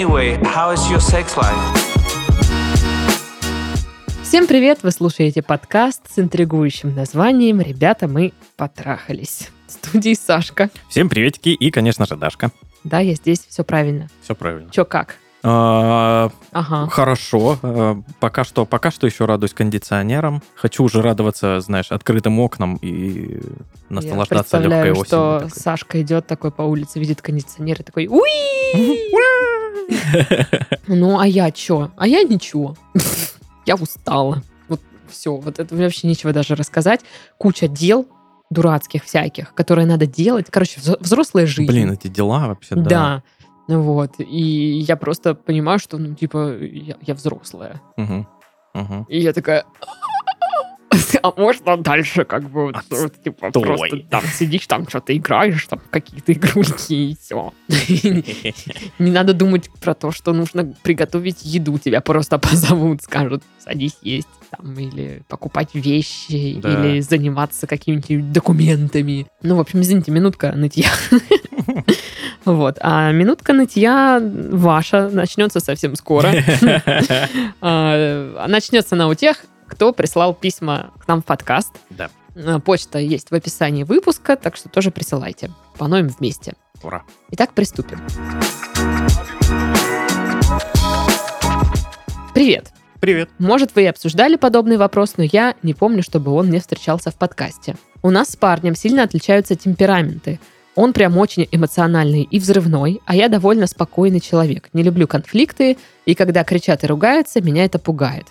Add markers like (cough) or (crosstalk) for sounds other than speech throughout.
Anyway, how is your sex life? Всем привет! Вы слушаете подкаст с интригующим названием «Ребята, мы потрахались». В студии Сашка. Всем приветики и, конечно же, Дашка. Да, я здесь, все правильно. Все правильно. Чё, как? А, Ага. Хорошо. А, Пока что, пока что еще радуюсь кондиционерам. Хочу уже радоваться, знаешь, открытым окнам и наслаждаться легкой осенью. что такой. Сашка идет такой по улице, видит кондиционер и такой «Уи!» (laughs) Ну, а я чё? А я ничего. (laughs) Я устала. Вот все, вот это вообще нечего даже рассказать. Куча дел дурацких всяких, которые надо делать. Короче, взро- взрослая жизнь. Блин, эти дела вообще, да. Да. Ну Вот. И я просто понимаю, что, ну, типа, я, я взрослая. Мгм. Мгм. И я такая... (laughs) А можно дальше, как бы, вот, вот, типа, просто там сидишь, там что-то играешь, там какие-то (laughs) игрульки и все. (laughs) Не надо думать про то, что нужно приготовить еду. Тебя просто позовут, скажут, садись есть. Там, или покупать вещи, Да. или заниматься какими-нибудь документами. Ну, в общем, извините, минутка нытья. Вот. А минутка нытья ваша начнется совсем скоро. А, Начнется она у тех, кто прислал письма к нам в подкаст. Да. А, Почта есть в описании выпуска, так что тоже присылайте. Поноем вместе. Ура. Итак, приступим. Привет. Привет. Может, вы и обсуждали подобный вопрос, но я не помню, чтобы он не встречался в подкасте. У нас с парнем сильно отличаются темпераменты. Он прям очень эмоциональный и взрывной, а я довольно спокойный человек. Не люблю конфликты, и когда кричат и ругаются, меня это пугает.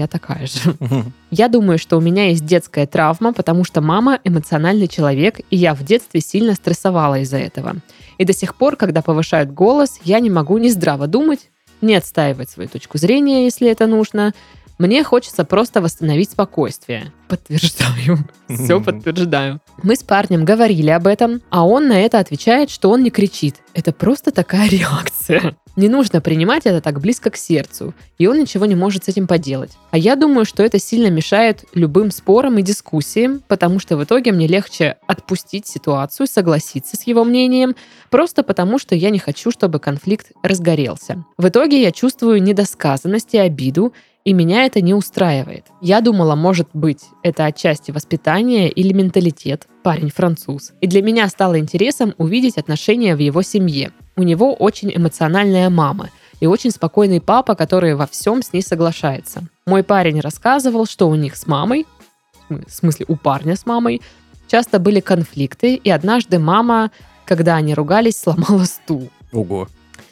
Я такая же. (laughs) Я думаю, что у меня есть детская травма, потому что мама эмоциональный человек, и я в детстве сильно стрессовала из-за этого. И до сих пор, когда повышают голос, я не могу ни здраво думать, ни отстаивать свою точку зрения, если это нужно. Мне хочется просто восстановить спокойствие. Подтверждаю. Все подтверждаю. Мы с парнем говорили об этом, а он на это отвечает, что он не кричит. Это просто такая (laughs) реакция. Не нужно принимать это так близко к сердцу, и он ничего не может с этим поделать. А я думаю, что это сильно мешает любым спорам и дискуссиям, потому что в итоге мне легче отпустить ситуацию, согласиться с его мнением, просто потому что я не хочу, чтобы конфликт разгорелся. В итоге я чувствую недосказанность и обиду, и меня это не устраивает. Я думала, может быть, это отчасти воспитание или менталитет. Парень француз. И для меня стало интересом увидеть отношения в его семье. У него очень эмоциональная мама и очень спокойный папа, который во всем с ней соглашается. Мой парень рассказывал, что у них с мамой, в смысле у парня с мамой, часто были конфликты, и однажды мама, когда они ругались, (laughs) сломала стул. Ого.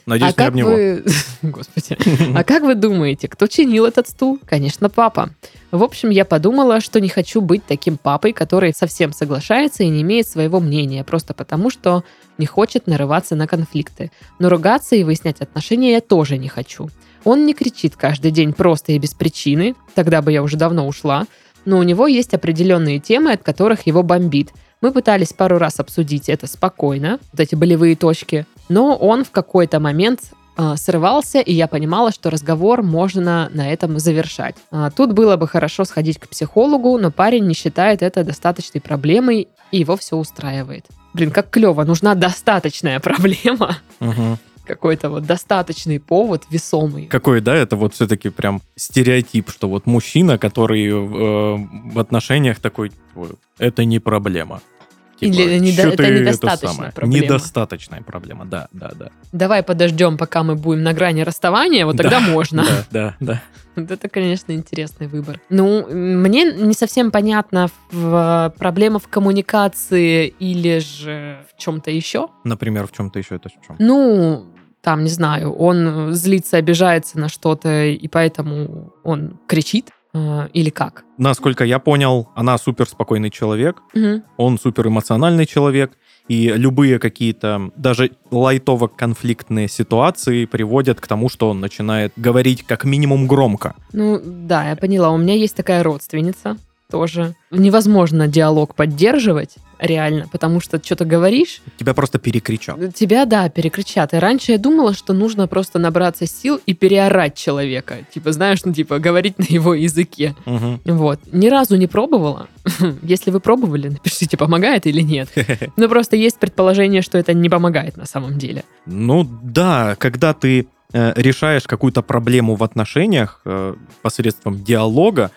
Надеюсь, а не как об него. вы... (laughs) Господи. А как вы думаете, кто чинил этот стул? Конечно, папа. В общем, я подумала, что не хочу быть таким папой, который совсем соглашается и не имеет своего мнения, просто потому что не хочет нарываться на конфликты. Но ругаться и выяснять отношения я тоже не хочу. Он не кричит каждый день просто и без причины, тогда бы я уже давно ушла, но у него есть определенные темы, от которых его бомбит. Мы пытались пару раз обсудить это спокойно, вот эти болевые точки, но он в какой-то момент а, срывался, и я понимала, что разговор можно на этом завершать. А, Тут было бы хорошо сходить к психологу, но парень не считает это достаточной проблемой, и его все устраивает. Блин, как клево, нужна достаточная (laughs) проблема, Мгм. Какой-то вот достаточный повод весомый. Какой, да, это вот все-таки прям стереотип, что вот мужчина, который э, в отношениях такой, это не проблема. Типа, Или недо- это недостаточная самое? проблема. Недостаточная проблема, да, да, да. Давай подождем, пока мы будем на грани расставания, вот тогда можно. Да, да, да. (laughs) Вот это, конечно, интересный выбор. Ну, мне не совсем понятно, в, проблема в коммуникации или же в чем-то еще. Например, в чем-то еще это в чем? Ну, там, не знаю, он злится, обижается на что-то, и поэтому он кричит. э, Или как? Насколько я понял, она супер спокойный человек, Мгм. он супер эмоциональный человек, и любые какие-то даже лайтово-конфликтные ситуации приводят к тому, что он начинает говорить как минимум громко. Ну, да, я поняла. У меня есть такая родственница. Тоже. Невозможно диалог поддерживать, реально, потому что что-то говоришь, Тебя просто перекричал. тебя, да, перекричат. И раньше я думала, что нужно просто набраться сил и переорать человека. Типа, знаешь, ну, типа, говорить на его языке. Мгм. Вот. Ни разу не пробовала. (laughs) Если вы пробовали, напишите, помогает или нет. (laughs) Но просто есть предположение, что это не помогает на самом деле. Ну да, когда ты э, решаешь какую-то проблему в отношениях э, посредством диалога,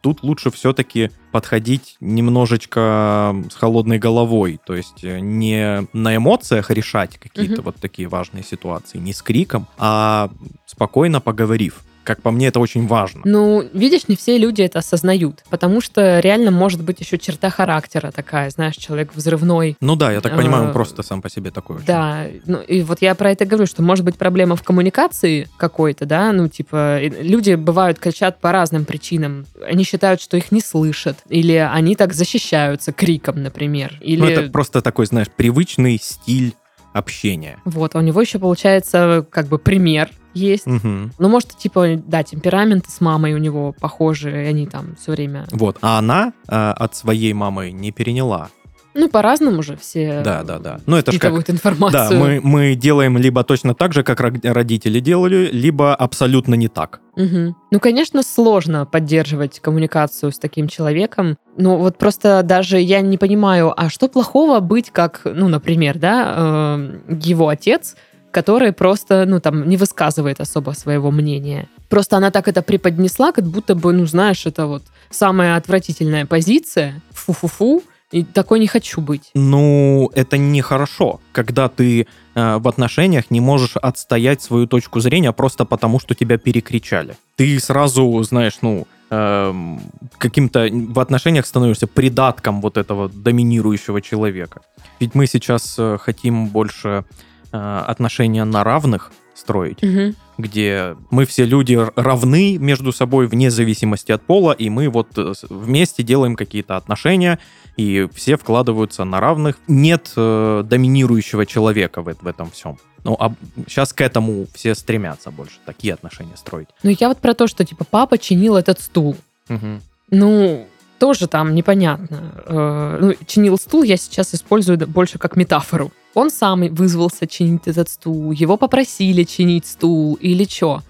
тут лучше все-таки подходить немножечко с холодной головой, то есть э, не на эмоциях решать какие-то Мгм. вот такие важные ситуации, не с криком, а спокойно поговорив. Как по мне, это очень важно. Ну, видишь, не все люди это осознают, потому что реально может быть еще черта характера такая, знаешь, человек взрывной. Ну да, я так понимаю, он Э, просто сам по себе такой. очень. Да, ну и вот я про это говорю, что может быть проблема в коммуникации какой-то, да, ну типа люди бывают кричат по разным причинам. Они считают, что их не слышат, или они так защищаются криком, например, или Ну это просто такой, знаешь, привычный стиль общения. вот а у него еще получается как бы пример есть. Мгм. Ну, может, типа, да, темпераменты с мамой у него похожи, и они там все время... Вот, а она э, от своей мамы не переняла. Ну, по-разному же все Да, да, да. Ну это ж как... впитывают информацию. Да, мы, мы делаем либо точно так же, как ро- родители делали, либо абсолютно не так. Мгм. Ну, конечно, сложно поддерживать коммуникацию с таким человеком. Ну, вот просто даже я не понимаю, а что плохого быть как, ну, например, да, э, его отец, который просто, ну, там, не высказывает особо своего мнения. Просто она так это преподнесла, как будто бы, ну, знаешь, это вот самая отвратительная позиция. Фу-фу-фу. И такой не хочу быть. Ну, это нехорошо, когда ты э, в отношениях не можешь отстоять свою точку зрения просто потому, что тебя перекричали. Ты сразу, знаешь, ну, эм, каким-то в отношениях становишься придатком вот этого доминирующего человека. Ведь мы сейчас э, хотим больше э, отношения на равных строить, Мгм. где мы все люди равны между собой вне зависимости от пола, и мы вот э, вместе делаем какие-то отношения, и все вкладываются на равных. Нет э, доминирующего человека в, в этом всем. Ну, а сейчас к этому все стремятся больше, такие отношения строить. Ну, я вот про то, что, типа, папа чинил этот стул. Мгм. Ну, тоже там непонятно. Э, ну, чинил стул я сейчас использую больше как метафору. Он сам вызвался чинить этот стул, его попросили чинить стул или что.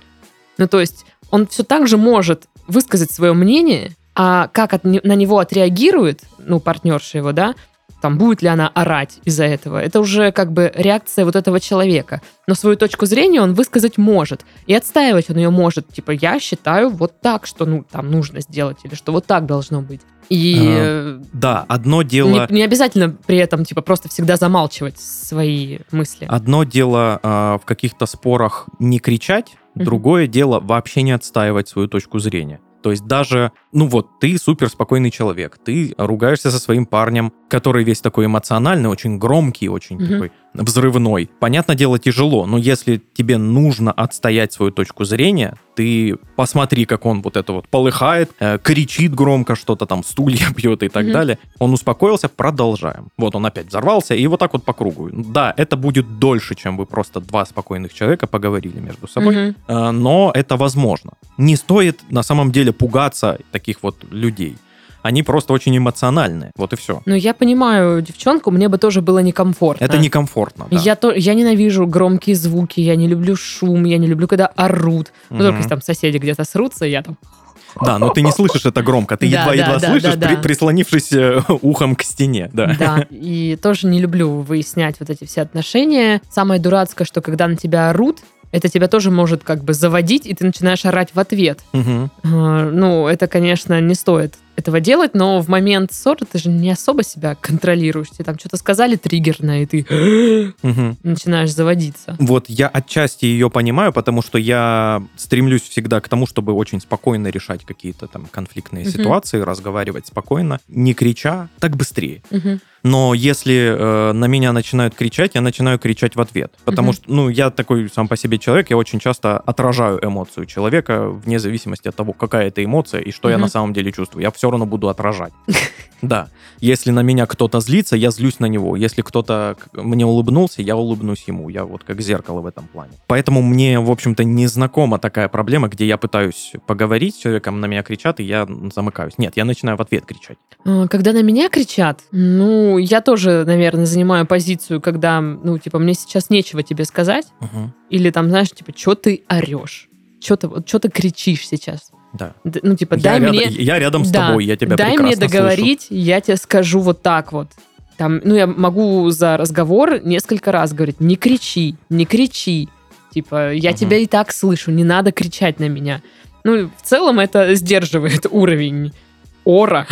Ну, то есть он все так же может высказать свое мнение, а как от на него отреагирует, ну, партнерша его, да, там, будет ли она орать из-за этого, это уже как бы реакция вот этого человека. Но свою точку зрения он высказать может. И отстаивать он ее может. Типа, я считаю вот так, что ну, там нужно сделать, или что вот так должно быть. И Ага. э, Да, одно дело... не, не обязательно при этом, типа, просто всегда замалчивать свои мысли. Одно дело а, в каких-то спорах не кричать, другое дело вообще не отстаивать свою точку зрения. То есть даже, ну вот, ты супер спокойный человек, ты ругаешься со своим парнем, который весь такой эмоциональный, очень громкий, очень Мгм. такой взрывной. Понятное дело, тяжело, но если тебе нужно отстоять свою точку зрения, ты посмотри, как он вот это вот полыхает, э, кричит громко что-то там, стулья (laughs) бьет и так Мгм. далее. Он успокоился, продолжаем. Вот он опять взорвался, и вот так вот по кругу. Да, это будет дольше, чем вы просто два спокойных человека поговорили между собой, Мгм. э, но это возможно. Не стоит на самом деле пугаться таких вот людей. Они просто очень эмоциональные, вот и все. Ну, я понимаю девчонку, мне бы тоже было некомфортно. Это некомфортно. да. Я, то, я ненавижу громкие звуки, я не люблю шум, я не люблю, когда орут. Ну, Мгм. только если там соседи где-то срутся, я там... Да, но ты не слышишь это громко, ты едва-едва да, да, слышишь, да, при- да. прислонившись э, (laughs) ухом к стене, да. Да, (laughs) и тоже не люблю выяснять вот эти все отношения. Самое дурацкое, что когда на тебя орут, это тебя тоже может как бы заводить, и ты начинаешь орать в ответ. А, Ну, это, конечно, не стоит этого делать, но в момент ссоры ты же не особо себя контролируешь. Тебе там что-то сказали триггерное, и ты (gasps) начинаешь заводиться. Вот я отчасти ее понимаю, потому что я стремлюсь всегда к тому, чтобы очень спокойно решать какие-то там конфликтные ситуации, разговаривать спокойно, не крича, так быстрее. Но если э, на меня начинают кричать, я начинаю кричать в ответ. Потому Мгм. что, ну, я такой сам по себе человек, я очень часто отражаю эмоцию человека вне зависимости от того, какая это эмоция и что я Мгм. на самом деле чувствую. Я все все равно буду отражать. (laughs) Да. Если на меня кто-то злится, я злюсь на него. Если кто-то мне улыбнулся, я улыбнусь ему. Я вот как зеркало в этом плане. Поэтому мне, в общем-то, не знакома такая проблема, где я пытаюсь поговорить с человеком, на меня кричат, и я замыкаюсь. Нет, я начинаю в ответ кричать. А, Когда на меня кричат, ну, я тоже, наверное, занимаю позицию, когда, ну, типа, мне сейчас нечего тебе сказать, или там, знаешь, типа, что ты орешь? Что ты, вот, что ты кричишь сейчас? Да. Д- Ну, типа, я, дай рядом, мне... я рядом с Да. тобой, я тебя Дай мне слышу. договорить, я тебе скажу вот так вот. Там, ну, я могу за разговор несколько раз говорить, не кричи, не кричи. Типа, я Мгм. тебя и так слышу, не надо кричать на меня. Ну, в целом это сдерживает (laughs) уровень ора.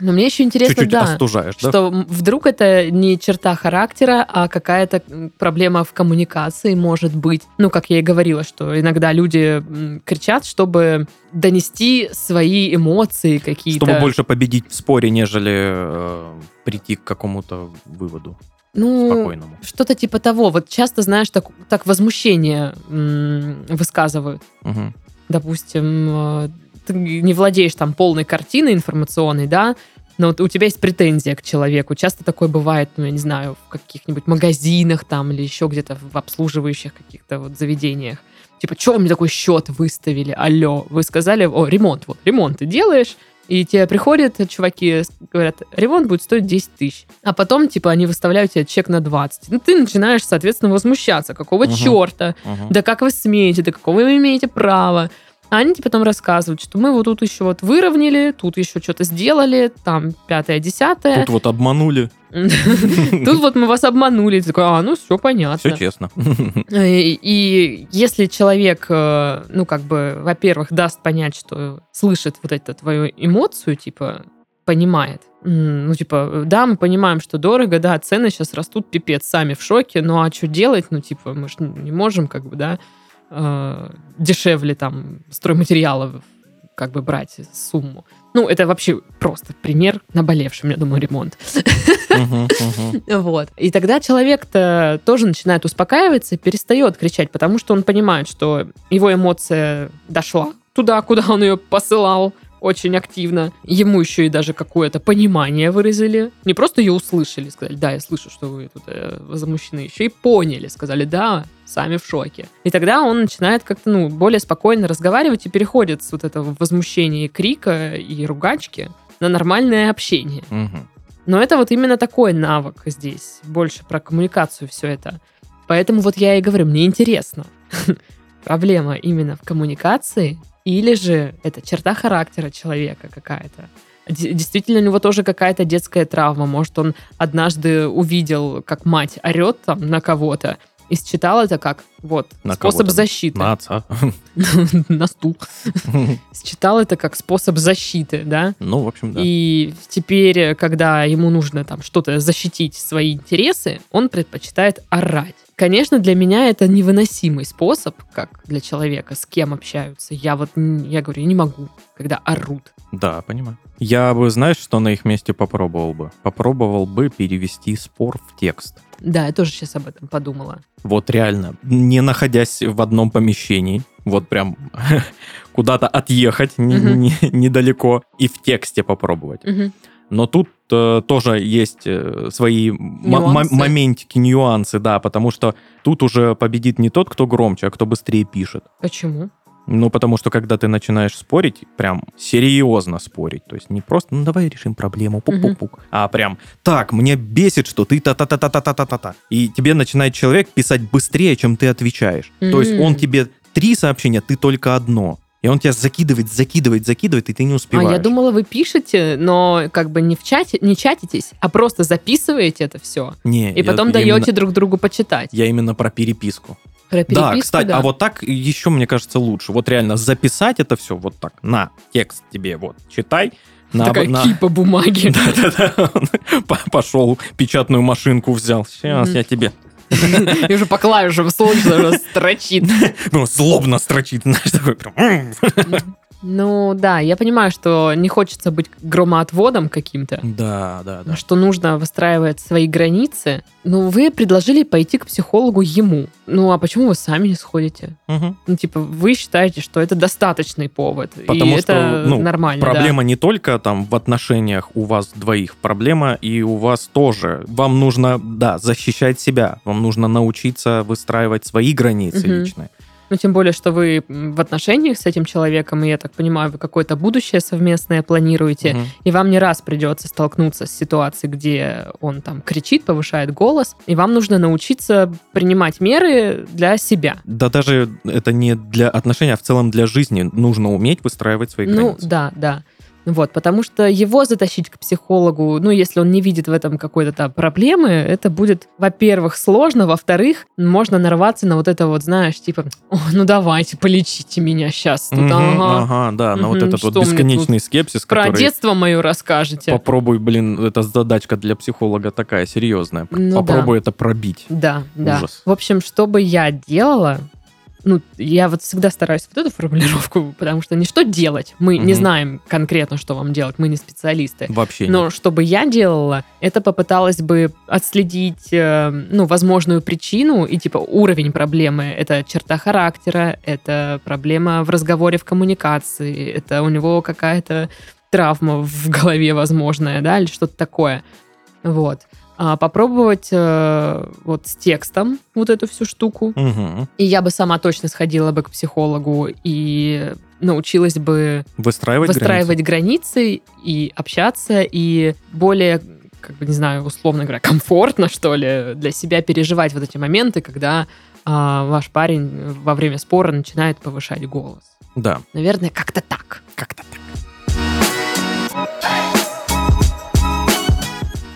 Но мне еще интересно, Чуть-чуть да, остужаешь, да? что вдруг это не черта характера, а какая-то проблема в коммуникации может быть. Ну, как я и говорила, что иногда люди кричат, чтобы донести свои эмоции какие-то. Чтобы больше победить в споре, нежели э, прийти к какому-то выводу ну, спокойному. Что-то типа того. Вот часто, знаешь, так, так возмущение м, высказывают. Мгм. Допустим, э, ты не владеешь там полной картиной информационной, да, но вот у тебя есть претензия к человеку. Часто такое бывает, ну, я не знаю, в каких-нибудь магазинах там или еще где-то в обслуживающих каких-то вот заведениях. Типа, что вы мне такой счет выставили? Алло, вы сказали, о, ремонт, вот, ремонт ты делаешь, и тебе приходят чуваки, говорят, ремонт будет стоить 10 тысяч. А потом, типа, они выставляют тебе чек на 20. Ну, ты начинаешь, соответственно, возмущаться. Какого Мгм. черта? Мгм. Да как вы смеете? Да какого вы имеете право? А они тебе потом рассказывают, что мы вот тут еще вот выровняли, тут еще что-то сделали, там пятое, десятое. Тут вот обманули, (laughs) Тут вот мы вас обманули. Ты такой, а, ну все понятно. все честно. И, (laughs) и если человек, э, ну, как бы, во-первых, даст понять, что слышит вот эту твою эмоцию, типа, понимает, ну, типа, да, мы понимаем, что дорого, да, цены сейчас растут, пипец, сами в шоке, ну, а что делать, ну, типа, мы же не можем, как бы, да, э, дешевле там стройматериалов как бы брать сумму. Ну, это вообще просто пример наболевшим, я думаю, ремонт. Вот. И тогда человек-то тоже начинает успокаиваться и перестает кричать, потому что он понимает, что его эмоция дошла туда, куда он ее посылал очень активно. Ему еще и даже какое-то понимание выразили. Не просто ее услышали, сказали, да, я слышу, что вы тут э, возмущены. Еще и поняли, сказали, да, сами в шоке. И тогда он начинает как-то, ну, более спокойно разговаривать и переходит с вот этого возмущения, крика и ругачки на нормальное общение. Мгм. Но это вот именно такой навык здесь. Больше про коммуникацию все это. Поэтому вот я и говорю, мне интересно. (laughs) Проблема именно в коммуникации или же это черта характера человека какая-то. Действительно, у него тоже какая-то детская травма. Может, он однажды увидел, как мать орет там на кого-то, и считал это как вот На способ защиты. На отца. (laughs) на стул. Считал это как способ защиты, да? Ну, в общем, да. И теперь, когда ему нужно там что-то защитить свои интересы, он предпочитает орать. Конечно, для меня это невыносимый способ, как для человека, с кем общаются. Я вот, я говорю, я не могу, когда орут. Да, понимаю. Я бы, знаешь, что на их месте попробовал бы? Попробовал бы перевести спор в текст. Да, я тоже сейчас об этом подумала. Вот реально, не находясь в одном помещении, вот прям (laughs) куда-то отъехать не- Мгм. не- недалеко и в тексте попробовать. Но тут э, тоже есть э, свои Нюансы. моментики, нюансы, да, потому что тут уже победит не тот, кто громче, а кто быстрее пишет. Почему? Ну, потому что когда ты начинаешь спорить, прям серьезно спорить, то есть не просто, ну, давай решим проблему, пук-пук-пук, а прям, так, мне бесит, что ты та-та-та-та-та-та-та-та. И тебе начинает человек писать быстрее, чем ты отвечаешь. То есть он тебе три сообщения, ты только одно. И он тебя закидывает, закидывает, закидывает, и ты не успеваешь. А я думала, вы пишете, но как бы не в чате, не чатитесь, а просто записываете это все. Не, И я- потом я даете именно- друг другу почитать. Я именно про переписку. Про да, кстати, да. а вот так еще, мне кажется, лучше. Вот реально записать это все вот так. На, текст тебе вот, читай. На, Такая на- кипа бумаги. (laughs) Да-да-да. (laughs) Пошел, печатную машинку взял. Сейчас я тебе. (laughs) И уже по клавишам слышно, уже строчит. Ну, злобно строчит, знаешь, такой прям. Ну да, я понимаю, что не хочется быть громоотводом каким-то, Да, да, да. что нужно выстраивать свои границы. Но вы предложили пойти к психологу ему. Ну а почему вы сами не сходите? Мгм. Ну типа вы считаете, что это достаточный повод, Потому и что, это ну, нормально. да. Проблема не только там в отношениях у вас двоих, проблема и у вас тоже. Вам нужно, да, защищать себя, вам нужно научиться выстраивать свои границы Мгм. личные. Ну, тем более, что вы в отношениях с этим человеком, и я так понимаю, вы какое-то будущее совместное планируете, Мгм. и вам не раз придется столкнуться с ситуацией, где он там кричит, повышает голос, и вам нужно научиться принимать меры для себя. Да даже это не для отношений, а в целом для жизни нужно уметь выстраивать свои Ну, границы. да, да. Вот, потому что его затащить к психологу, ну, если он не видит в этом какой-то там проблемы, это будет, во-первых, сложно, во-вторых, можно нарваться на вот это вот, знаешь, типа, «О, ну давайте, полечите меня сейчас. Тут, Мгм, ага, ага, да, на вот этот вот бесконечный скепсис, Про который... детство мое расскажете. Попробуй, блин, это задачка для психолога такая серьезная. Ну Попробуй это пробить. Да, да. Ужас. В общем, что бы я делала, ну, я вот всегда стараюсь вот эту формулировку, потому что не что делать, мы не Мгм. знаем конкретно, что вам делать, мы не специалисты. Вообще Но нет. что бы я делала, это попыталась бы отследить, э, ну, возможную причину и, типа, уровень проблемы. Это черта характера, это проблема в разговоре, в коммуникации, это у него какая-то травма в голове возможная, да, или что-то такое. Вот. А попробовать э, вот с текстом вот эту всю штуку. Мгм. И я бы сама точно сходила бы к психологу и научилась бы Выстраивать, выстраивать границы. и общаться, и более, как бы, не знаю, условно говоря, комфортно, что ли, для себя переживать вот эти моменты, когда а, ваш парень во время спора начинает повышать голос. границы. Да, Наверное, как-то так. как-то так.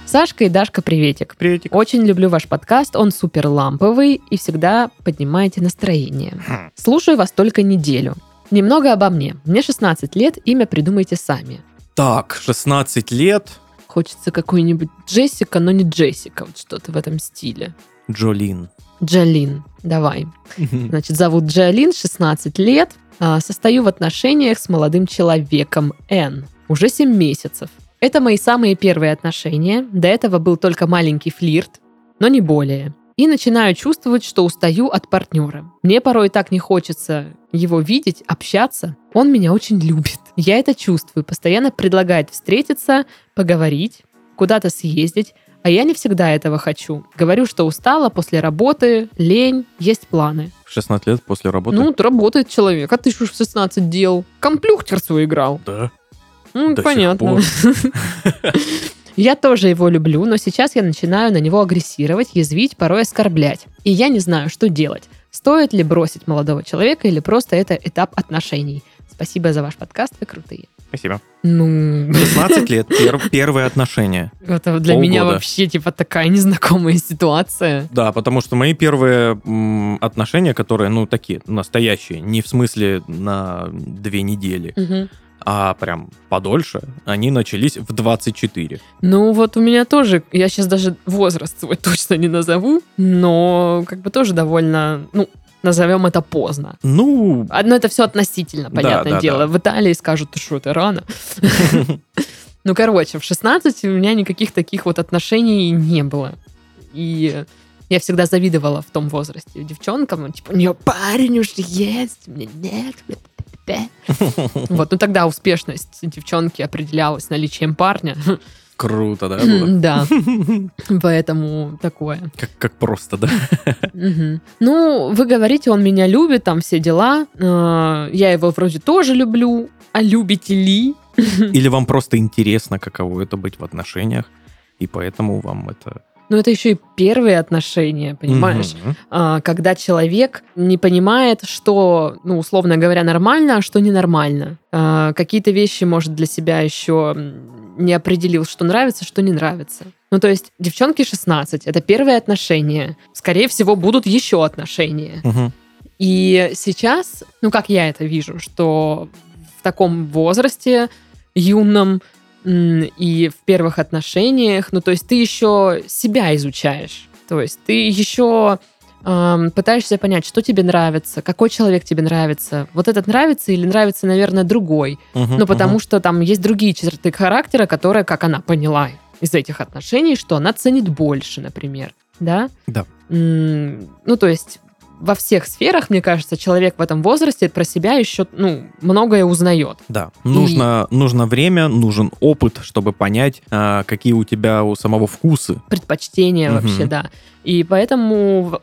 Сашка и Дашка, приветик. Приветик. Очень люблю ваш подкаст, он супер ламповый и всегда поднимаете настроение. Хм. Слушаю вас только неделю. Немного обо мне. Мне 16 лет, имя придумайте сами. Так, 16 лет, Хочется какой-нибудь Джессика, но не Джессика, вот что-то в этом стиле. Джолин. Джалин, давай. Значит, зовут Джалин, 16 лет. А, Состою в отношениях с молодым человеком Н. Уже 7 месяцев. Это мои самые первые отношения. До этого был только маленький флирт, но не более. И начинаю чувствовать, что устаю от партнера. Мне порой так не хочется его видеть, общаться. Он меня очень любит. Я это чувствую. Постоянно предлагает встретиться, поговорить, куда-то съездить. А я не всегда этого хочу. Говорю, что устала после работы, лень, есть планы. 16 лет после работы. Ну, вот работает человек, а ты что в 16 дел? Комплюхтер свой играл. да. Ну, До сих понятно. пор. (laughs) Я тоже его люблю, но сейчас я начинаю на него агрессировать, язвить, порой оскорблять. И я не знаю, что делать. Стоит ли бросить молодого человека или просто это этап отношений? Спасибо за ваш подкаст, вы крутые. Спасибо. Ну, 16 лет, пер- (laughs) первые отношения. это для меня Полгода. вообще типа такая незнакомая ситуация. Да, потому что мои первые м, отношения, которые, ну, такие, настоящие, не в смысле на две недели, Мгм. А прям подольше, они начались в 24. Ну, вот у меня тоже, я сейчас даже возраст свой (laughs) точно не назову, но как бы тоже довольно, ну, назовем это поздно. Ну, Одно это все относительно, Да, понятное да, дело. да. В Италии скажут, ты что, это рано. (laughs) Ну, короче, в 16 у меня никаких таких вот отношений не было. И я всегда завидовала в том возрасте девчонкам. Типа, у нее парень уже есть, у меня нет. (laughs) Вот, ну тогда успешность девчонки определялась наличием парня. круто, да? Да, поэтому такое. Как, как просто, да? Ну, вы говорите, он меня любит, там все дела. Э, Я его вроде тоже люблю. А любите ли? Или вам просто интересно, каково это быть в отношениях, и поэтому вам это... Ну, это еще и первые отношения, понимаешь? Мгм. А, Когда человек не понимает, что, ну, условно говоря, нормально, а что ненормально. А, Какие-то вещи, может, для себя еще не определил, что нравится, что не нравится. Ну, то есть, девчонки 16, это первые отношения. Скорее всего, будут еще отношения. Мгм. И сейчас, ну как я это вижу, что в таком возрасте юном и в первых отношениях, ну то есть ты еще себя изучаешь, то есть ты еще эм, пытаешься понять, что тебе нравится, какой человек тебе нравится. Вот этот нравится или нравится, наверное, другой. Мгм, Ну, потому мгм. что там есть другие черты характера, которые, как она поняла из этих отношений, что она ценит больше, например. Да? Да. М, Ну, то есть во всех сферах, мне кажется, человек в этом возрасте про себя еще ну, многое узнает. Да, нужно, нужно время, нужен опыт, чтобы понять, а, какие у тебя у самого вкусы. Предпочтения Мгм. вообще, да. И поэтому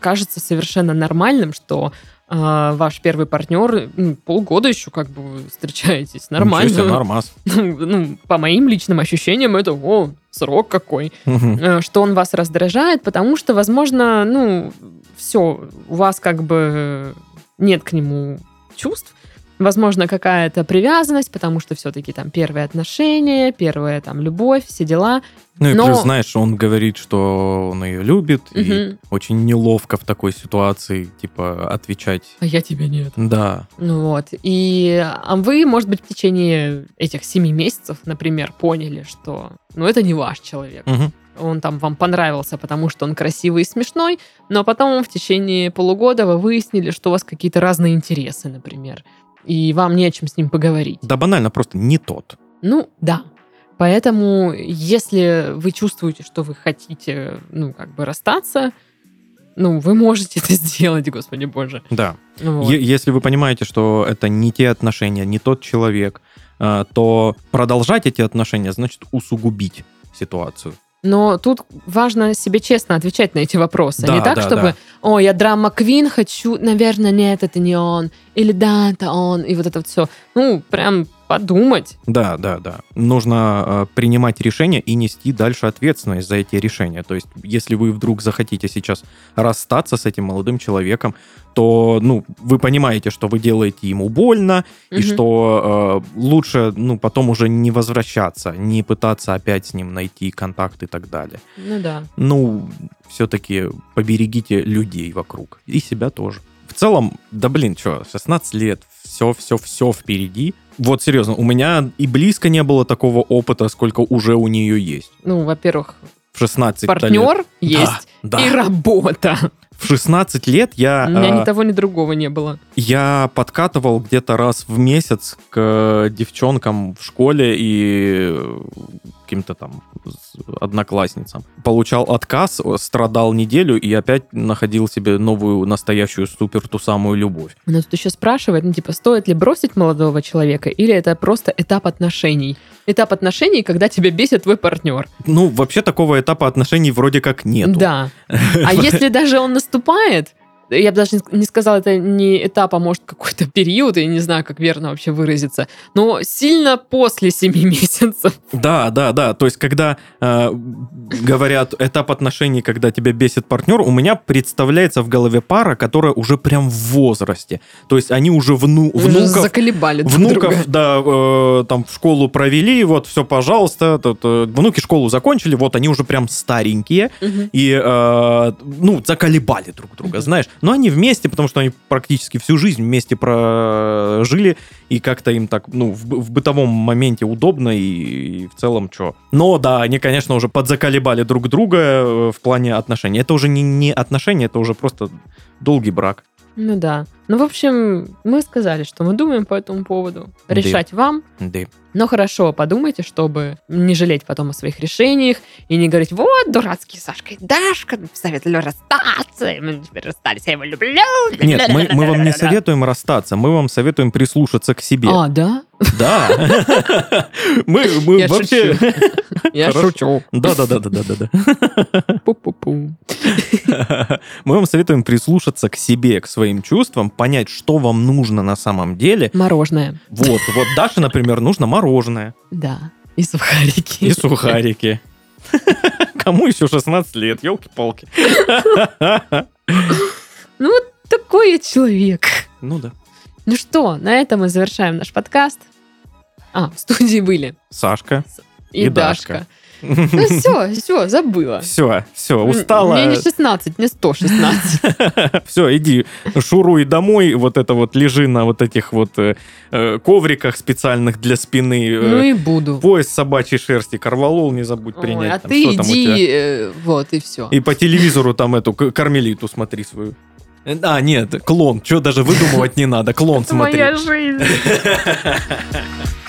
кажется совершенно нормальным, что а, ваш первый партнер м, полгода еще как бы встречаетесь. Нормально. Себе, нормас. (laughs) Ну, ну, по моим личным ощущениям, это о, срок какой. Э, Что он вас раздражает, потому что, возможно, ну, все, у вас как бы нет к нему чувств. Возможно, какая-то привязанность, потому что все-таки там первые отношения, первая там любовь, все дела. Ну и Но- плюс, знаешь, он говорит, что он ее любит, и Мгм. очень неловко в такой ситуации, типа, отвечать. А я тебя нет. Да, Ну вот. И а вы, может быть, в течение этих семи месяцев, например, поняли, что ну это не ваш человек. Мгм. Он там вам понравился, потому что он красивый и смешной, но потом в течение полугода вы выяснили, что у вас какие-то разные интересы, например. И вам не о чем с ним поговорить. да банально просто не тот. Ну, да. Поэтому, если вы чувствуете, что вы хотите, ну, как бы расстаться, ну, вы можете это (laughs) сделать, господи боже. Да. Вот. Если вы понимаете, что это не те отношения, не тот человек, а, то продолжать эти отношения значит усугубить ситуацию. Но тут важно себе честно отвечать на эти вопросы. Да, не так, да, чтобы, да. о, я драма Квин хочу, наверное, нет, это не он. Или да, это он. И вот это вот все. Ну, прям подумать. Да, да, да. Нужно э, принимать решения и нести дальше ответственность за эти решения. То есть, если вы вдруг захотите сейчас расстаться с этим молодым человеком, то, ну, вы понимаете, что вы делаете ему больно, и Мгм. что э, лучше, ну, потом уже не возвращаться, не пытаться опять с ним найти контакт и так далее. Ну да. Ну, все-таки поберегите людей вокруг и себя тоже. В целом, да блин, что, 16 лет, все, все, все впереди. Вот серьезно, у меня и близко не было такого опыта, сколько уже у нее есть. Ну, во-первых, В 16 лет. партнер есть Да, и да. работа. В 16 лет я, У меня э, ни того, ни другого не было. я подкатывал где-то раз в месяц к девчонкам в школе и каким-то там одноклассницам. Получал отказ, страдал неделю и опять находил себе новую настоящую супер ту самую любовь. Но тут еще спрашивает, ну, типа, стоит ли бросить молодого человека, или это просто этап отношений? Этап отношений, когда тебя бесит твой партнер. Ну, вообще такого этапа отношений вроде как нету. Да. А (laughs) если даже он наступает, я бы даже не- сказала, это не этап, а может какой-то (laughs) период, я не знаю, как верно вообще выразиться, но сильно после семи (laughs) месяцев. Да, да, да. То есть, когда э, говорят этап отношений, когда тебя бесит партнер, у меня представляется в голове пара, которая уже прям в возрасте. То есть они уже вну, Уже внуков, заколебали друг внуков, друга. да, э, там в школу провели, вот все, пожалуйста, тут, э, внуки школу закончили, вот они уже прям старенькие Мгм. и, э, ну, заколебали друг друга, Мгм. знаешь. Но они вместе, потому что они практически всю жизнь вместе прожили, и как-то им так, ну, в, в бытовом моменте удобно, и, и в целом что. Но да, они, конечно, уже подзаколебали друг друга э, в плане отношений. Это уже не, не отношения, это уже просто долгий брак. Ну да. Ну, в общем, мы сказали, что мы думаем по этому поводу. Да. Решать вам. Да. Но хорошо подумайте, чтобы не жалеть потом о своих решениях и не говорить, вот, дурацкий Сашка и Дашка советовали расстаться, и мы теперь расстались, я его люблю. Нет, мы, мы вам не (laughs) советуем расстаться, мы вам советуем прислушаться к себе. А, да? Да. (laughs) Мы, мы Я вообще... шучу. (laughs) Я шучу. Да, да, да, да, да, да, да. (laughs) Пу-пу-пу. Мы вам советуем прислушаться к себе, к своим чувствам, понять, что вам нужно на самом деле. Мороженое. Вот, вот Даше, например, нужно мороженое Да. И сухарики. и сухарики. Кому еще 16 лет, елки-палки. Ну, вот такой я человек. Ну да. Ну что, на этом мы завершаем наш подкаст. А, в студии были Сашка. и, И Дашка. Дашка. Ну все, все, забыла. Все, все, устала. Мне не 16, мне 116. (laughs) Все, иди, шуруй домой, вот это вот лежи на вот этих вот э, э, ковриках специальных для спины. э, Ну и буду. Пояс собачьей шерсти, корвалол не забудь Ой, принять. а там, ты иди, э, вот, и все. И по телевизору там эту кармелиту смотри свою. А, нет, клон. Что даже выдумывать не надо. Клон смотри. жизнь. (laughs)